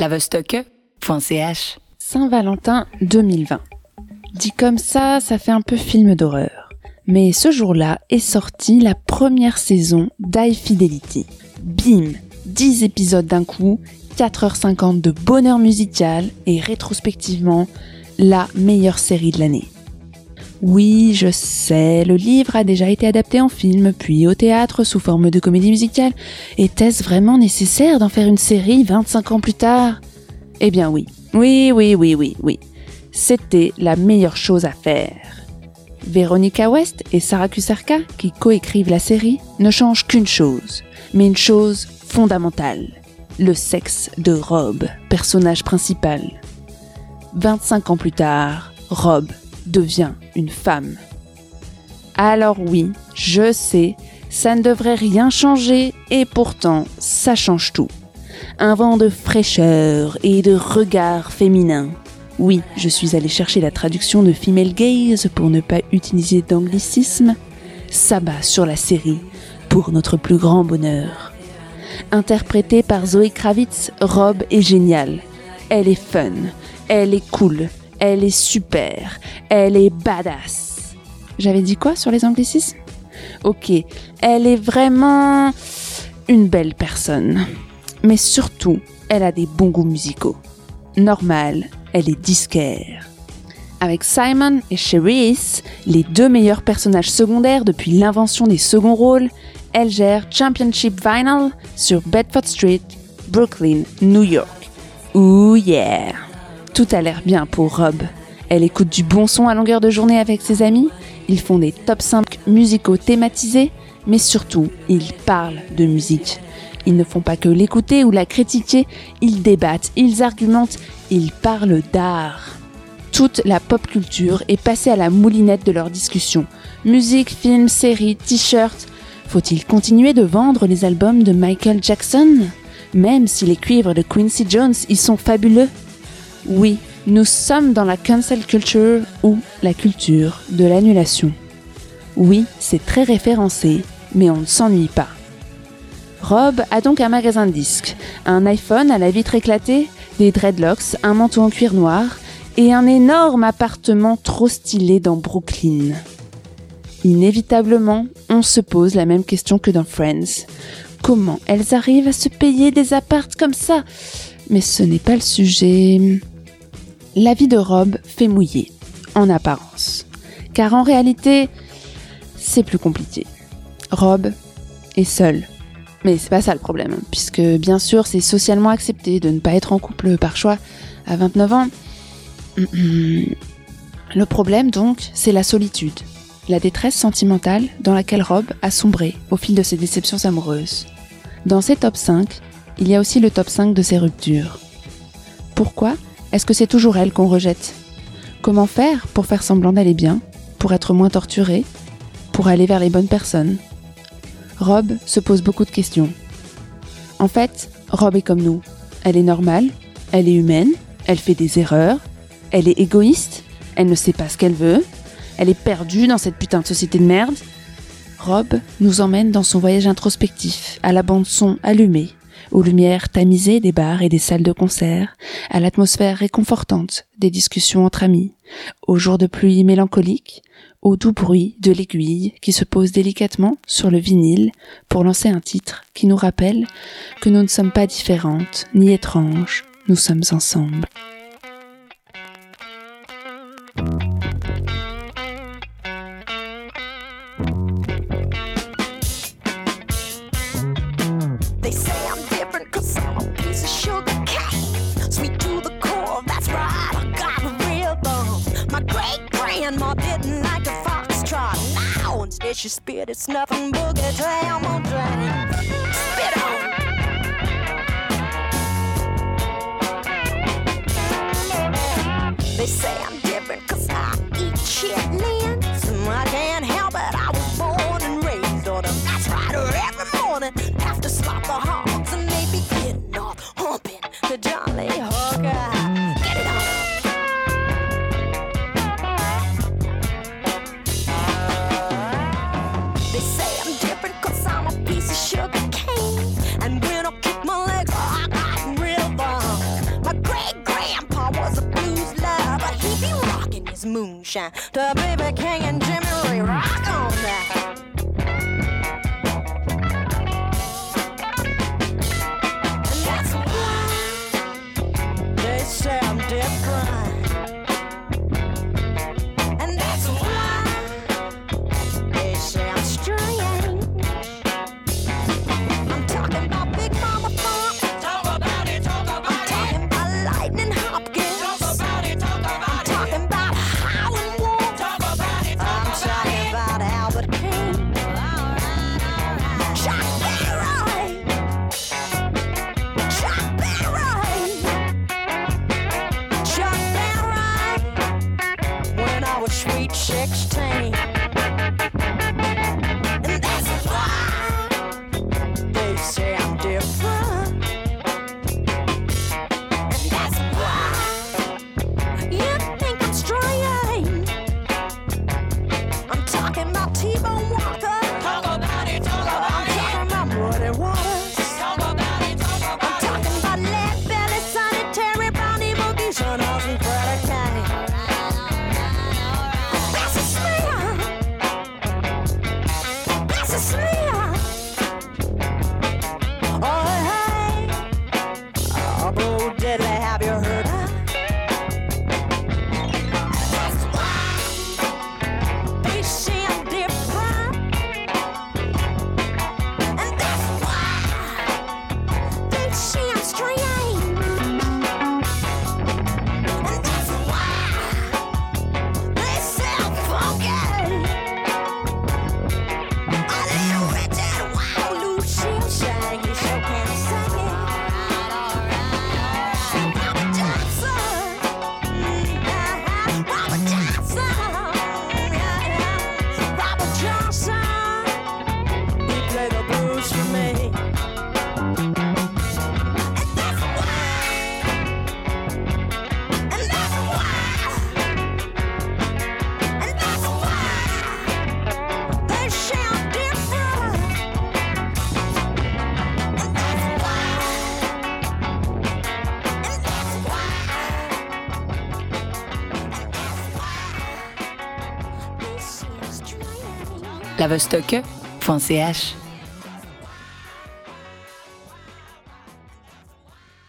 lavostocke.ch Saint-Valentin 2020. Dit comme ça, ça fait un peu film d'horreur. Mais ce jour-là est sortie la première saison d'High Fidelity. Bim 10 épisodes d'un coup, 4h50 de bonheur musical et rétrospectivement, la meilleure série de l'année. Oui, je sais, le livre a déjà été adapté en film, puis au théâtre sous forme de comédie musicale. Était-ce vraiment nécessaire d'en faire une série 25 ans plus tard? Eh bien oui, oui, oui, oui, oui, oui. C'était la meilleure chose à faire. Veronica West et Sarah Kusarka, qui coécrivent la série, ne changent qu'une chose, mais une chose fondamentale. Le sexe de Rob, personnage principal. 25 ans plus tard, Rob devient une femme. Alors oui, je sais, ça ne devrait rien changer et pourtant ça change tout. Un vent de fraîcheur et de regard féminin. Oui, je suis allée chercher la traduction de Female Gaze pour ne pas utiliser d'anglicisme. S'abat sur la série pour notre plus grand bonheur. Interprétée par Zoé Kravitz, Rob est géniale. Elle est fun, elle est cool, elle est super, elle est badass. J'avais dit quoi sur les anglicismes? Ok, elle est vraiment une belle personne. Mais surtout, elle a des bons goûts musicaux. Normal, elle est disquaire. Avec Simon et Cherise, les deux meilleurs personnages secondaires depuis l'invention des seconds rôles, elle gère Championship Vinyl sur Bedford Street, Brooklyn, New York. Ooh yeah! Tout a l'air bien pour Rob. Elle écoute du bon son à longueur de journée avec ses amis, ils font des top 5 musicaux thématisés, mais surtout, ils parlent de musique. Ils ne font pas que l'écouter ou la critiquer, ils débattent, ils argumentent, ils parlent d'art. Toute la pop culture est passée à la moulinette de leurs discussions. Musique, films, séries, t-shirts. Faut-il continuer de vendre les albums de Michael Jackson? Même si les cuivres de Quincy Jones y sont fabuleux Oui, nous sommes dans la cancel culture ou la culture de l'annulation. Oui, c'est très référencé, mais on ne s'ennuie pas. Rob a donc un magasin de disques, un iPhone à la vitre éclatée, des dreadlocks, un manteau en cuir noir et un énorme appartement trop stylé dans Brooklyn. Inévitablement, on se pose la même question que dans Friends. Comment elles arrivent à se payer des appartes comme ça? Mais ce n'est pas le sujet. La vie de Rob fait mouiller, en apparence. Car en réalité, c'est plus compliqué. Rob est seul. Mais c'est pas ça le problème, puisque bien sûr c'est socialement accepté de ne pas être en couple par choix à 29 ans. Le problème donc, c'est la solitude, la détresse sentimentale dans laquelle Rob a sombré au fil de ses déceptions amoureuses. Dans ces top 5, il y a aussi le top 5 de ses ruptures. Pourquoi est-ce que c'est toujours elle qu'on rejette? Comment faire pour faire semblant d'aller bien, pour être moins torturé, pour aller vers les bonnes personnes? Rob se pose beaucoup de questions. En fait, Rob est comme nous. Elle est normale, elle est humaine, elle fait des erreurs, elle est égoïste, elle ne sait pas ce qu'elle veut, elle est perdue dans cette putain de société de merde. Rob nous emmène dans son voyage introspectif, à la bande son allumée, aux lumières tamisées des bars et des salles de concert, à l'atmosphère réconfortante des discussions entre amis, aux jours de pluie mélancoliques, au doux bruit de l'aiguille qui se pose délicatement sur le vinyle pour lancer un titre qui nous rappelle que nous ne sommes pas différentes ni étranges, nous sommes ensemble. Now instead she spit, it's nothing boogie down my drain. Spit on. They say I'm different cause I eat chitlins. shine. The baby king and Jimmy Lee, rock on that. chicks lavostocke.ch.